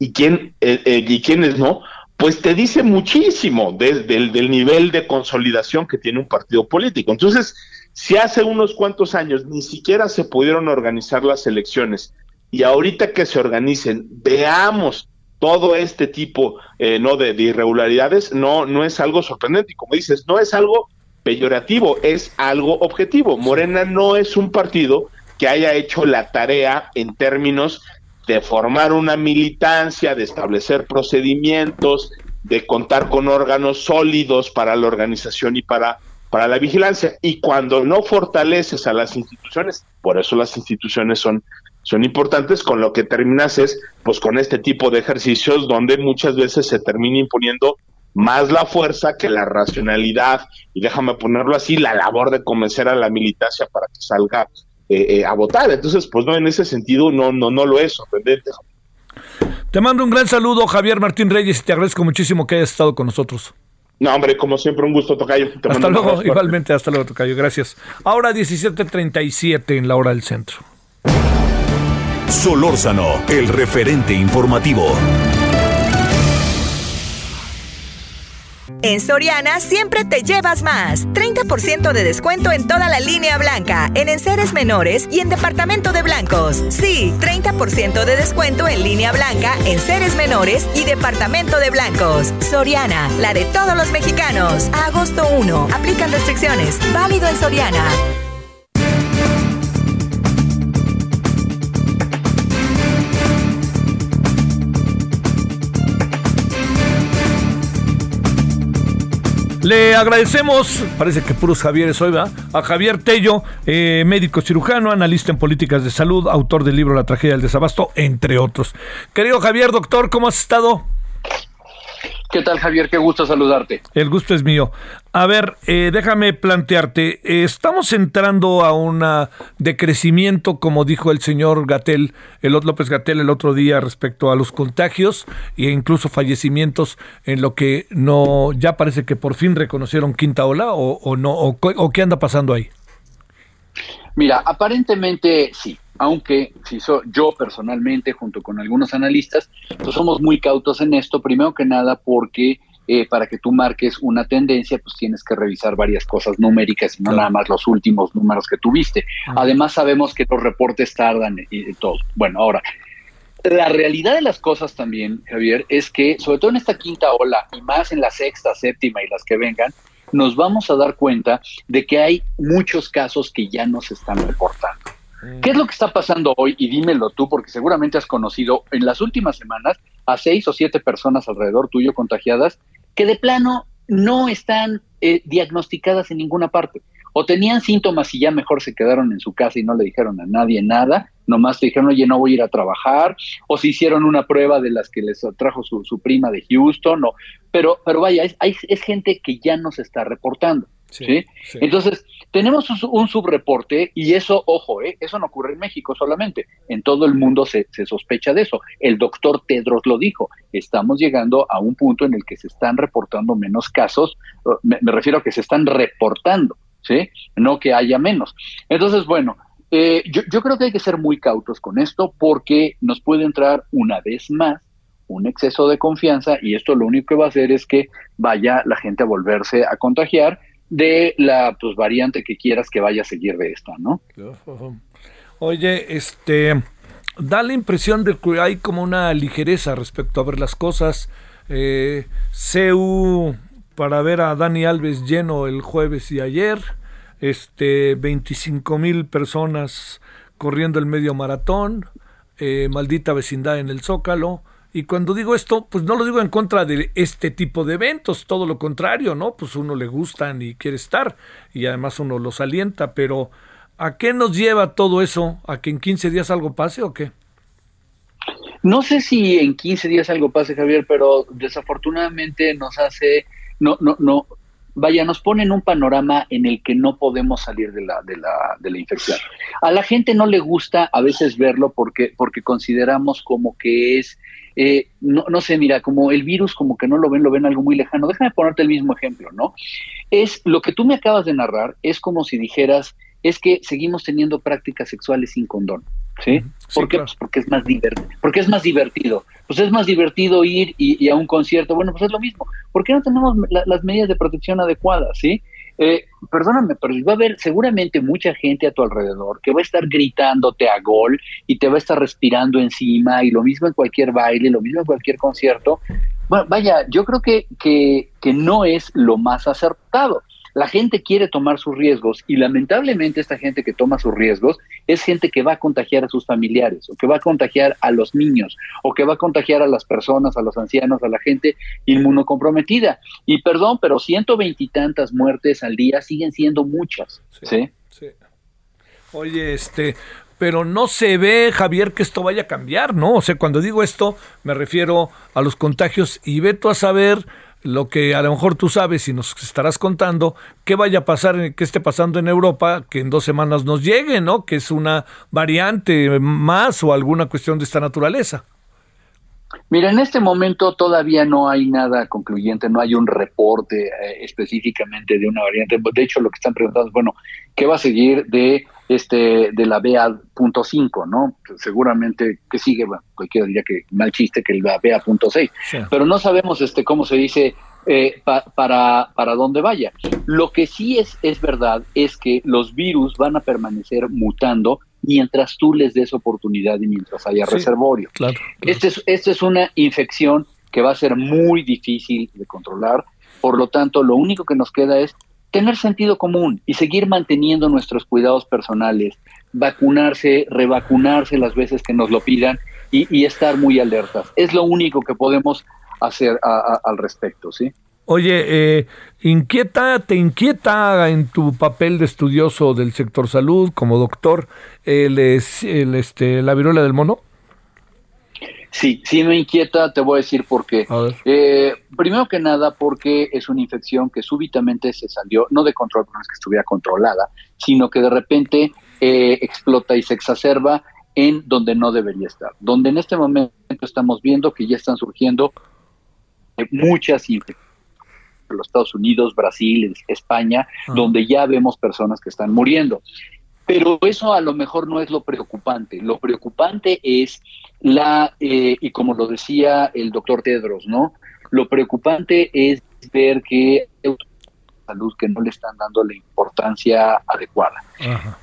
y quién eh, eh, y quiénes no, pues te dice muchísimo desde el del nivel de consolidación que tiene un partido político. Entonces, si hace unos cuantos años ni siquiera se pudieron organizar las elecciones y ahorita que se organicen, veamos todo este tipo eh, no de, irregularidades, no, no es algo sorprendente. Y como dices, no es algo peyorativo, es algo objetivo. Morena no es un partido que haya hecho la tarea en términos de formar una militancia, de establecer procedimientos, de contar con órganos sólidos para la organización y para para la vigilancia. Y cuando no fortaleces a las instituciones, por eso las instituciones son, son importantes, con lo que terminas es, pues con este tipo de ejercicios donde muchas veces se termina imponiendo más la fuerza que la racionalidad, y déjame ponerlo así, la labor de convencer a la militancia para que salga eh, eh, a votar. Entonces, pues no, en ese sentido no, no, no lo es sorprendente. Te mando un gran saludo, Javier Martín Reyes, y te agradezco muchísimo que hayas estado con nosotros. No, hombre, como siempre, un gusto, Tocayo. hasta luego, igualmente, hasta luego, Tocayo. Gracias. Ahora 17.37 en la hora del centro. Solórzano, el referente informativo. En Soriana siempre te llevas más. 30% de descuento en toda la línea blanca, en enseres menores y en departamento de blancos. Sí, 30% de descuento en línea blanca, en seres menores y departamento de blancos. Soriana, la de todos los mexicanos. agosto 1. Aplican restricciones. Válido en Soriana. Le agradecemos, parece que puros Javieres hoy, ¿va? A Javier Tello, eh, médico cirujano, analista en políticas de salud, autor del libro La tragedia del desabasto, entre otros. Querido Javier, doctor, ¿cómo has estado? ¿Qué tal, Javier? Qué gusto saludarte. El gusto es mío. A ver, eh, déjame plantearte, eh, estamos entrando a un decrecimiento, como dijo el señor Gatel, el López Gatel el otro día respecto a los contagios e incluso fallecimientos en lo que no, ya parece que por fin reconocieron quinta ola o, no, o qué anda pasando ahí. Mira, aparentemente sí aunque si yo personalmente, junto con algunos analistas, pues somos muy cautos en esto, primero que nada porque eh, para que tú marques una tendencia, pues tienes que revisar varias cosas numéricas y no nada más los últimos números que tuviste. Además sabemos que los reportes tardan y, todo. Bueno, ahora, la realidad de las cosas también, Javier, es que sobre todo en esta quinta ola y más en la sexta, séptima y las que vengan, nos vamos a dar cuenta de que hay muchos casos que ya no se están reportando. ¿Qué es lo que está pasando hoy? Y dímelo tú, porque seguramente has conocido en las últimas semanas a seis o siete personas alrededor tuyo contagiadas que de plano no están eh, diagnosticadas en ninguna parte. O tenían síntomas y ya mejor se quedaron en su casa y no le dijeron a nadie nada, nomás te dijeron, oye, no voy a ir a trabajar, o se hicieron una prueba de las que les trajo su, su prima de Houston, o, pero, pero vaya, es, es gente que ya no se está reportando. Sí, Entonces, tenemos un, subreporte y eso, ojo, ¿eh? eso no ocurre en México solamente, en todo el mundo se, se, sospecha de eso. El doctor Tedros lo dijo, estamos llegando a un punto en el que se están reportando menos casos, me, refiero a que se están reportando, ¿sí? No que haya menos. Entonces, bueno, eh, yo, yo creo que hay que ser muy cautos con esto porque nos puede entrar una vez más un exceso de confianza y esto lo único que va a hacer es que vaya la gente a volverse a contagiar de la pues, variante que quieras que vaya a seguir de esta, ¿no? Oye, este, da la impresión de que hay como una ligereza respecto a ver las cosas. Eh, CU para ver a Dani Alves lleno el jueves y ayer, este, 25 mil personas corriendo el medio maratón, eh, maldita vecindad en el Zócalo, y cuando digo esto, pues no lo digo en contra de este tipo de eventos, todo lo contrario, ¿no? Pues uno le gustan y quiere estar y además uno los alienta, pero ¿a qué nos lleva todo eso? ¿A que en 15 días algo pase o qué? No sé si en 15 días algo pase, Javier, pero desafortunadamente nos hace, no, no, no, vaya, nos pone en un panorama en el que no podemos salir de la, de la, de la infección. A la gente no le gusta a veces verlo porque, porque consideramos como que es eh, no, no sé, mira, como el virus como que no lo ven, lo ven algo muy lejano. Déjame ponerte el mismo ejemplo, ¿no? Es lo que tú me acabas de narrar, es como si dijeras, es que seguimos teniendo prácticas sexuales sin condón. ¿Sí? ¿Por qué? Pues porque es más divertido. Porque es más divertido. Pues es más divertido ir y, a un concierto. Bueno, pues es lo mismo. ¿Por qué no tenemos las medidas de protección adecuadas? ¿Sí? Eh, perdóname, pero va a haber seguramente mucha gente a tu alrededor que va a estar gritándote a gol y te va a estar respirando encima y lo mismo en cualquier baile, lo mismo en cualquier concierto. Bueno, vaya, yo creo que, que, que no es lo más acertado. La gente quiere tomar sus riesgos y lamentablemente esta gente que toma sus riesgos es gente que va a contagiar a sus familiares o que va a contagiar a los niños o que va a contagiar a las personas, a los ancianos, a la gente inmunocomprometida. Y perdón, pero ciento veintitantas muertes al día siguen siendo muchas. ¿sí? ¿sí? Oye, este, pero no se ve, Javier, que esto vaya a cambiar, ¿no? O sea, cuando digo esto, me refiero a los contagios y veto a saber lo que a lo mejor tú sabes y nos estarás contando, qué vaya a pasar, qué esté pasando en Europa, que en dos semanas nos llegue, ¿no? Que es una variante más o alguna cuestión de esta naturaleza. Mira, en este momento todavía no hay nada concluyente, no hay un reporte eh, específicamente de una variante. De hecho, lo que están preguntando es, bueno, ¿qué va a seguir de este de la BA.5, ¿no? Seguramente que sigue, bueno, cualquiera diría que mal chiste que la BA.6, pero no sabemos este cómo se dice eh, para, para dónde vaya. Lo que sí es, es verdad es que los virus van a permanecer mutando mientras tú les des oportunidad y mientras haya reservorio. Claro, Esta es, este es una infección que va a ser muy difícil de controlar, por lo tanto, lo único que nos queda es tener sentido común y seguir manteniendo nuestros cuidados personales, vacunarse, revacunarse las veces que nos lo pidan y, estar muy alertas. Es lo único que podemos hacer al respecto, ¿sí? Oye, eh, inquieta, te inquieta en tu papel de estudioso del sector salud como doctor el, el, este, la viruela del mono. Sí, sí me inquieta, te voy a decir por qué. Eh, primero que nada, porque es una infección que súbitamente se salió, no de control, no es que estuviera controlada, sino que de repente eh, explota y se exacerba en donde no debería estar. Donde en este momento estamos viendo que ya están surgiendo muchas infecciones los Estados Unidos, Brasil, España, donde ya vemos personas que están muriendo. Pero eso a lo mejor no es lo preocupante. Lo preocupante es la, eh, y como lo decía el doctor Tedros, ¿no? Lo preocupante es ver que salud que no le están dando la importancia adecuada.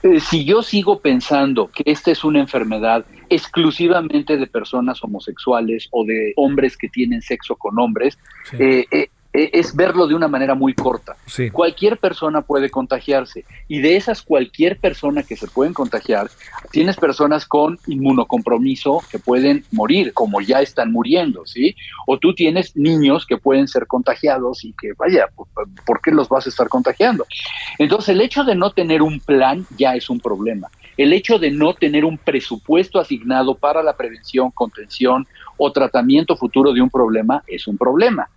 Eh, si yo sigo pensando que esta es una enfermedad exclusivamente de personas homosexuales o de hombres que tienen sexo con hombres, eh, eh, eh, es verlo de una manera muy corta. Cualquier persona puede contagiarse y de esas cualquier persona que se pueden contagiar, tienes personas con inmunocompromiso que pueden morir, como ya están muriendo, ¿sí? O tú tienes niños que pueden ser contagiados y que, vaya, ¿por qué los vas a estar contagiando? Entonces, el hecho de no tener un plan ya es un problema. El hecho de no tener un presupuesto asignado para la prevención, contención o tratamiento futuro de un problema es un problema.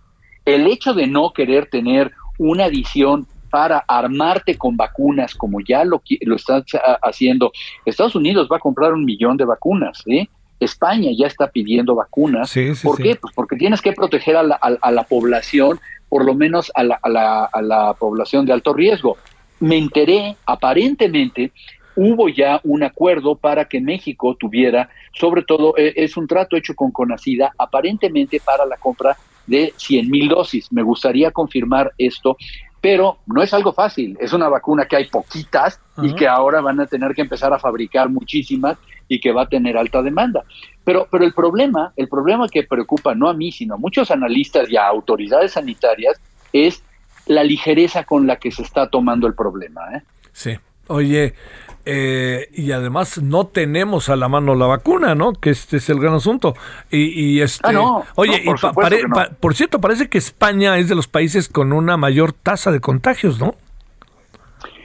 El hecho de no querer tener una visión para armarte con vacunas, como ya lo, lo están haciendo, Estados Unidos va a comprar un millón de vacunas, ¿sí? España ya está pidiendo vacunas. ¿Por qué? Pues porque tienes que proteger a la, población, por lo menos a la, a la población de alto riesgo. Me enteré, aparentemente, hubo ya un acuerdo para que México tuviera, sobre todo, eh, es un trato hecho con Conacida, aparentemente para la compra de 100 mil dosis. Me gustaría confirmar esto, pero no es algo fácil. Es una vacuna que hay poquitas y que ahora van a tener que empezar a fabricar muchísimas y que va a tener alta demanda. Pero, pero el problema, el problema que preocupa no a mí, sino a muchos analistas y a autoridades sanitarias es la ligereza con la que se está tomando el problema. ¿eh? Sí. Oye, eh, y además no tenemos a la mano la vacuna, ¿no? Que este es el gran asunto. Y, este, ah, oye, por, cierto, parece que España es de los países con una mayor tasa de contagios, ¿no?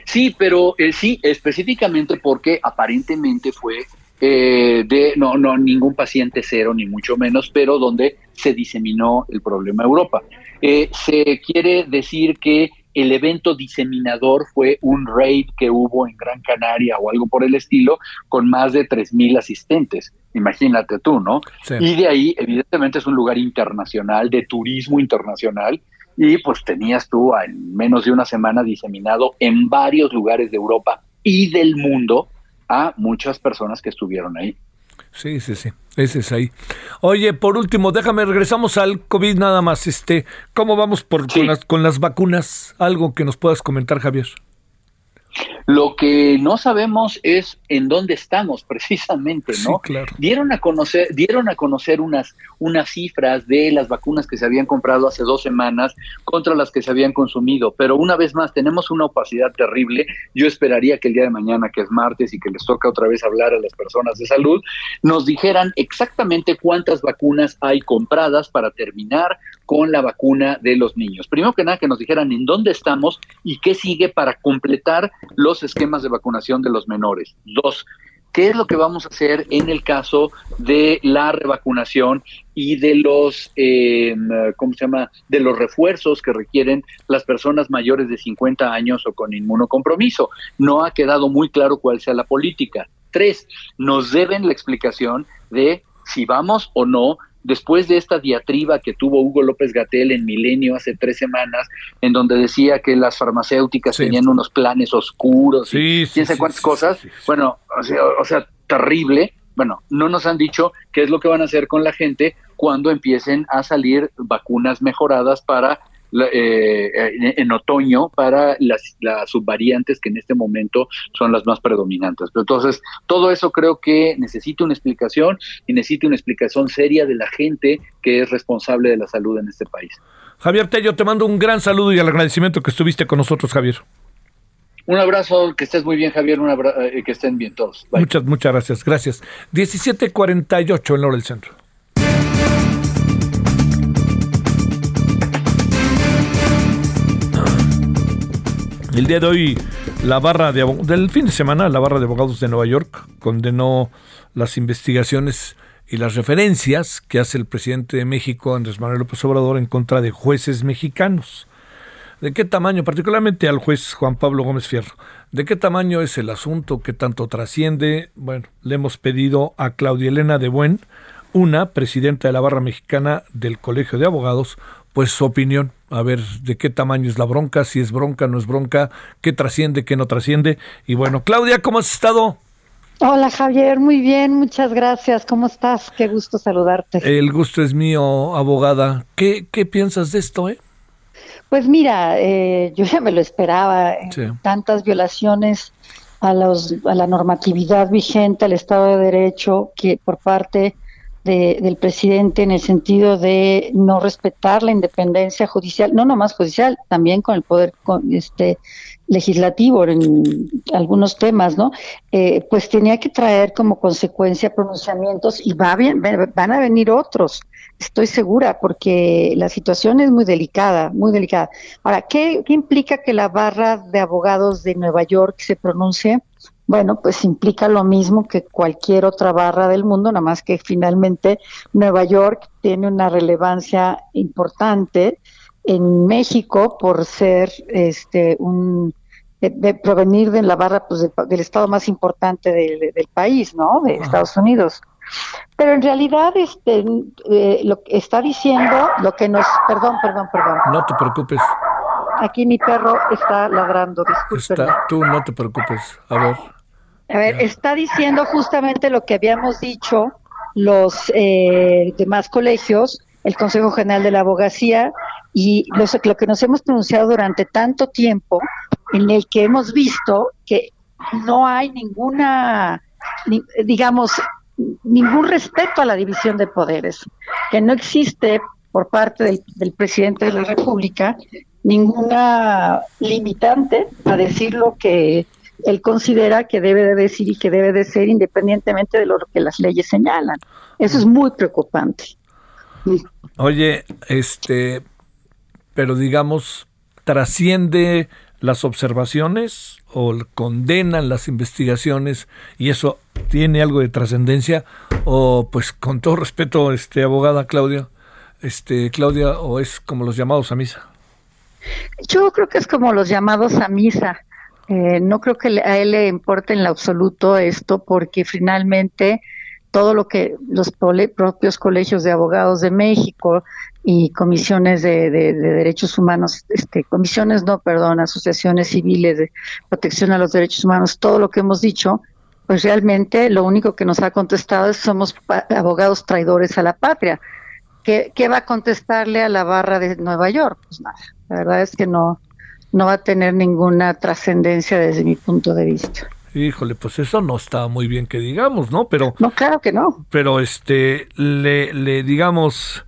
Sí, pero eh, sí, específicamente porque aparentemente fue eh, de no, no ningún paciente cero ni mucho menos, pero donde se diseminó el problema Europa. se quiere decir que el evento diseminador fue un raid que hubo en Gran Canaria o algo por el estilo, con más de 3.000 asistentes. Imagínate tú, ¿no? Y de ahí, evidentemente, es un lugar internacional, de turismo internacional, y pues tenías tú en menos de una semana diseminado en varios lugares de Europa y del mundo a muchas personas que estuvieron ahí. Sí, sí, sí. Ese es ahí. Oye, por último, déjame, regresamos al COVID nada más. Este, ¿Cómo vamos por, con, las, con las vacunas? Algo que nos puedas comentar, Javier. Lo que no sabemos es en dónde estamos precisamente, ¿no? claro. Dieron a conocer, dieron a conocer unas, unas cifras de las vacunas que se habían comprado hace dos semanas contra las que se habían consumido, pero una vez más tenemos una opacidad terrible. Yo esperaría que el día de mañana, que es martes y que les toca otra vez hablar a las personas de salud, nos dijeran exactamente cuántas vacunas hay compradas para terminar con la vacuna de los niños. Primero que nada, que nos dijeran en dónde estamos y qué sigue para completar los esquemas de vacunación de los menores. Dos, ¿qué es lo que vamos a hacer en el caso de la revacunación y de los, eh, ¿cómo se llama?, de los refuerzos que requieren las personas mayores de 50 años o con inmunocompromiso. No ha quedado muy claro cuál sea la política. Tres, nos deben la explicación de si vamos o no después de esta diatriba que tuvo Hugo López Gatel en Milenio hace tres semanas, en donde decía que las farmacéuticas tenían unos planes oscuros y quién sabe cuántas cosas, bueno, o sea, terrible. Bueno, no nos han dicho qué es lo que van a hacer con la gente cuando empiecen a salir vacunas mejoradas para eh, en, otoño para las, las, subvariantes que en este momento son las más predominantes. entonces, todo eso creo que necesita una explicación y necesita una explicación seria de la gente que es responsable de la salud en este país. Javier Tello, te mando un gran saludo y el agradecimiento que estuviste con nosotros, Javier. Un abrazo, que estés muy bien, Javier, un eh, que estén bien todos. Muchas, muchas gracias, gracias. 17.48 en hora del centro. El día de hoy, la barra de del fin de semana, la barra de abogados de Nueva York condenó las investigaciones y las referencias que hace el presidente de México, Andrés Manuel López Obrador, en contra de jueces mexicanos. ¿De qué tamaño, particularmente al juez Juan Pablo Gómez Fierro? ¿De qué tamaño es el asunto? ¿Qué tanto trasciende? Bueno, le hemos pedido a Claudia Elena de Buen, una presidenta de la barra mexicana del Colegio de Abogados, pues su opinión, a ver de qué tamaño es la bronca, si es bronca, no es bronca, qué trasciende, qué no trasciende. Y bueno, Claudia, ¿cómo has estado? Hola Javier, muy bien, muchas gracias. ¿Cómo estás? Qué gusto saludarte. El gusto es mío, abogada. ¿Qué, qué piensas de esto? Eh? Pues mira, eh, yo ya me lo esperaba. Tantas violaciones a, los, a la normatividad vigente, al Estado de Derecho, que por parte del presidente en el sentido de no respetar la independencia judicial, no nomás judicial, también con el poder con este legislativo en algunos temas, ¿no? Eh, pues tenía que traer como consecuencia pronunciamientos y va bien, van a venir otros, estoy segura, porque la situación es muy delicada, muy delicada. Ahora, ¿qué, qué implica que la barra de abogados de Nueva York se pronuncie? Bueno, pues implica lo mismo que cualquier otra barra del mundo, nada más que finalmente Nueva York tiene una relevancia importante en México por ser este un de, provenir de la barra pues, del estado más importante del, país, ¿no? De Estados Unidos. Pero en realidad, este, eh, lo que está diciendo, lo que nos, perdón, perdón, perdón. No te preocupes. Aquí mi perro está ladrando, disculpen. tú no te preocupes. A ver. A ver, está diciendo justamente lo que habíamos dicho los eh, demás colegios, el Consejo General de la Abogacía y lo que nos hemos pronunciado durante tanto tiempo, en el que hemos visto que no hay ninguna, digamos, ningún respeto a la división de poderes, que no existe por parte del, presidente de la República ninguna limitante a decir lo que él considera que debe de decir y que debe de ser independientemente de lo que las leyes señalan. Eso es muy preocupante. Oye, este, pero digamos, trasciende las observaciones o condenan las investigaciones y eso tiene algo de trascendencia o pues con todo respeto este abogada Claudia este Claudia o es como los llamados a misa yo creo que es como los llamados a misa eh, no creo que a él le importe en lo absoluto esto porque finalmente todo lo que los propios colegios de abogados de México y comisiones de, derechos humanos, este, comisiones no, perdón, asociaciones civiles de protección a los derechos humanos, todo lo que hemos dicho, pues realmente lo único que nos ha contestado es somos abogados traidores a la patria. ¿Qué, ¿Qué va a contestarle a la barra de Nueva York? Pues nada, la verdad es que no, no va a tener ninguna trascendencia desde mi punto de vista. Híjole, pues eso no está muy bien que digamos, ¿no? Pero no, claro que no. Pero este, le, le digamos,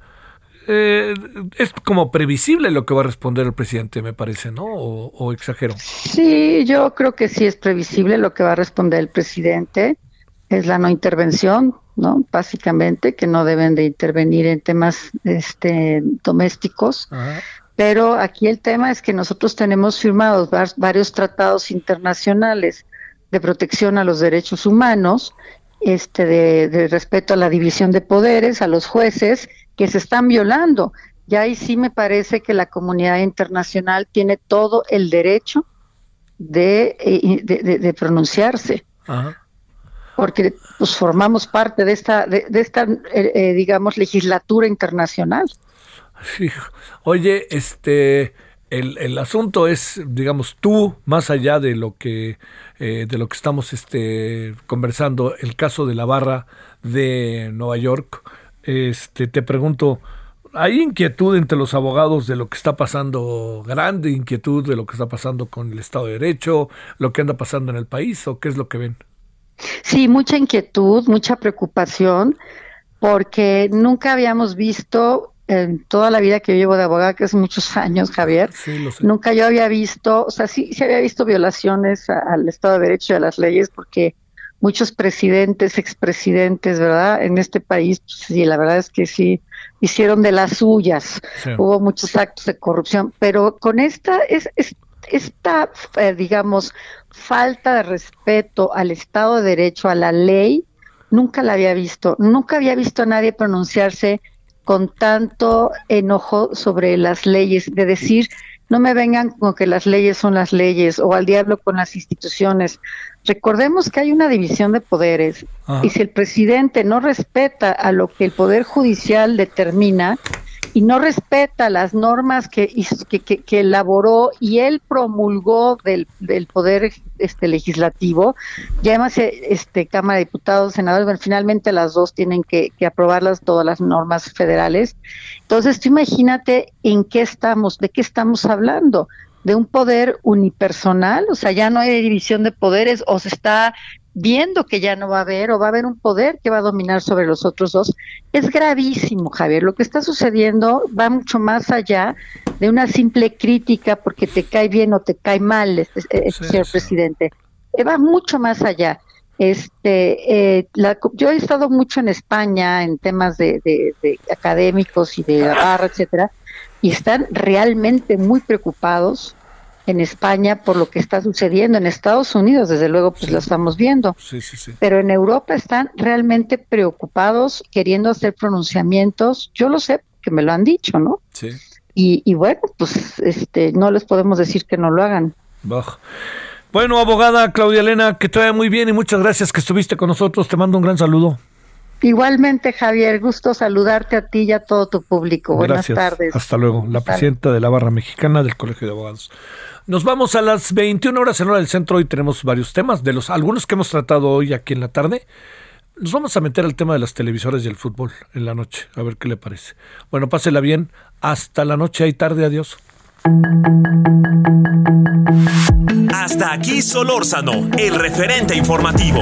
eh, es como previsible lo que va a responder el presidente, me parece, ¿no? O, exagero. Sí, yo creo que sí es previsible lo que va a responder el presidente. Es la no intervención, ¿no? Básicamente, que no deben de intervenir en temas este, domésticos. Pero aquí el tema es que nosotros tenemos firmados varios tratados internacionales de protección a los derechos humanos, este, de respeto a la división de poderes, a los jueces que se están violando. Y ahí sí me parece que la comunidad internacional tiene todo el derecho de, eh, de, pronunciarse. Porque pues formamos parte de esta, de, esta eh, eh, digamos, legislatura internacional. Oye, este, el, el, asunto es, digamos, tú, más allá de lo que, de lo que estamos este, conversando, el caso de la barra de Nueva York, este, te pregunto, ¿hay inquietud entre los abogados de lo que está pasando, grande inquietud de lo que está pasando con el Estado de Derecho, lo que anda pasando en el país o qué es lo que ven? Sí, mucha inquietud, mucha preocupación, porque nunca habíamos visto en toda la vida que yo llevo de abogada, que es muchos años, Javier, nunca yo había visto, o sea, sí, sí había visto violaciones al Estado de Derecho y a las leyes, porque muchos presidentes, expresidentes, ¿verdad? En este país, pues, sí, la verdad es que sí, hicieron de las suyas. Hubo muchos actos de corrupción, pero con esta, es, esta, eh, digamos, falta de respeto al Estado de Derecho, a la ley, nunca la había visto. Nunca había visto a nadie pronunciarse con tanto enojo sobre las leyes, de decir, no me vengan con que las leyes son las leyes o al diablo con las instituciones. Recordemos que hay una división de poderes y si el presidente no respeta a lo que el Poder Judicial determina, y no respeta las normas que, que, elaboró y él promulgó del, del poder este legislativo, ya además este Cámara de Diputados, senadores, finalmente las dos tienen que, que aprobarlas todas las normas federales. Entonces, tú imagínate en qué estamos, de qué estamos hablando de un poder unipersonal, o sea, ya no hay división de poderes o se está viendo que ya no va a haber o va a haber un poder que va a dominar sobre los otros dos, es gravísimo, Javier. Lo que está sucediendo va mucho más allá de una simple crítica porque te cae bien o te cae mal, este, este señor presidente. Eh, va mucho más allá. Este, eh, yo he estado mucho en España en temas de, de académicos y de barra, etcétera, y están realmente muy preocupados en España por lo que está sucediendo. En Estados Unidos, desde luego, pues lo estamos viendo. Pero en Europa están realmente preocupados, queriendo hacer pronunciamientos. Yo lo sé, que me lo han dicho, ¿no? Sí. Y, bueno, pues este, no les podemos decir que no lo hagan. Bueno, abogada Claudia Elena, que te vaya muy bien y muchas gracias que estuviste con nosotros. Te mando un gran saludo. Igualmente, Javier, gusto saludarte a ti y a todo tu público. Buenas tardes. Hasta luego. La presidenta de la Barra Mexicana del Colegio de Abogados. Nos vamos a las 21 horas en hora del centro. Hoy tenemos varios temas, de los algunos que hemos tratado hoy aquí en la tarde. Nos vamos a meter al tema de las televisoras y el fútbol en la noche, a ver qué le parece. Bueno, pásela bien. Hasta la noche y tarde. Adiós. Hasta aquí Solórzano, el referente informativo.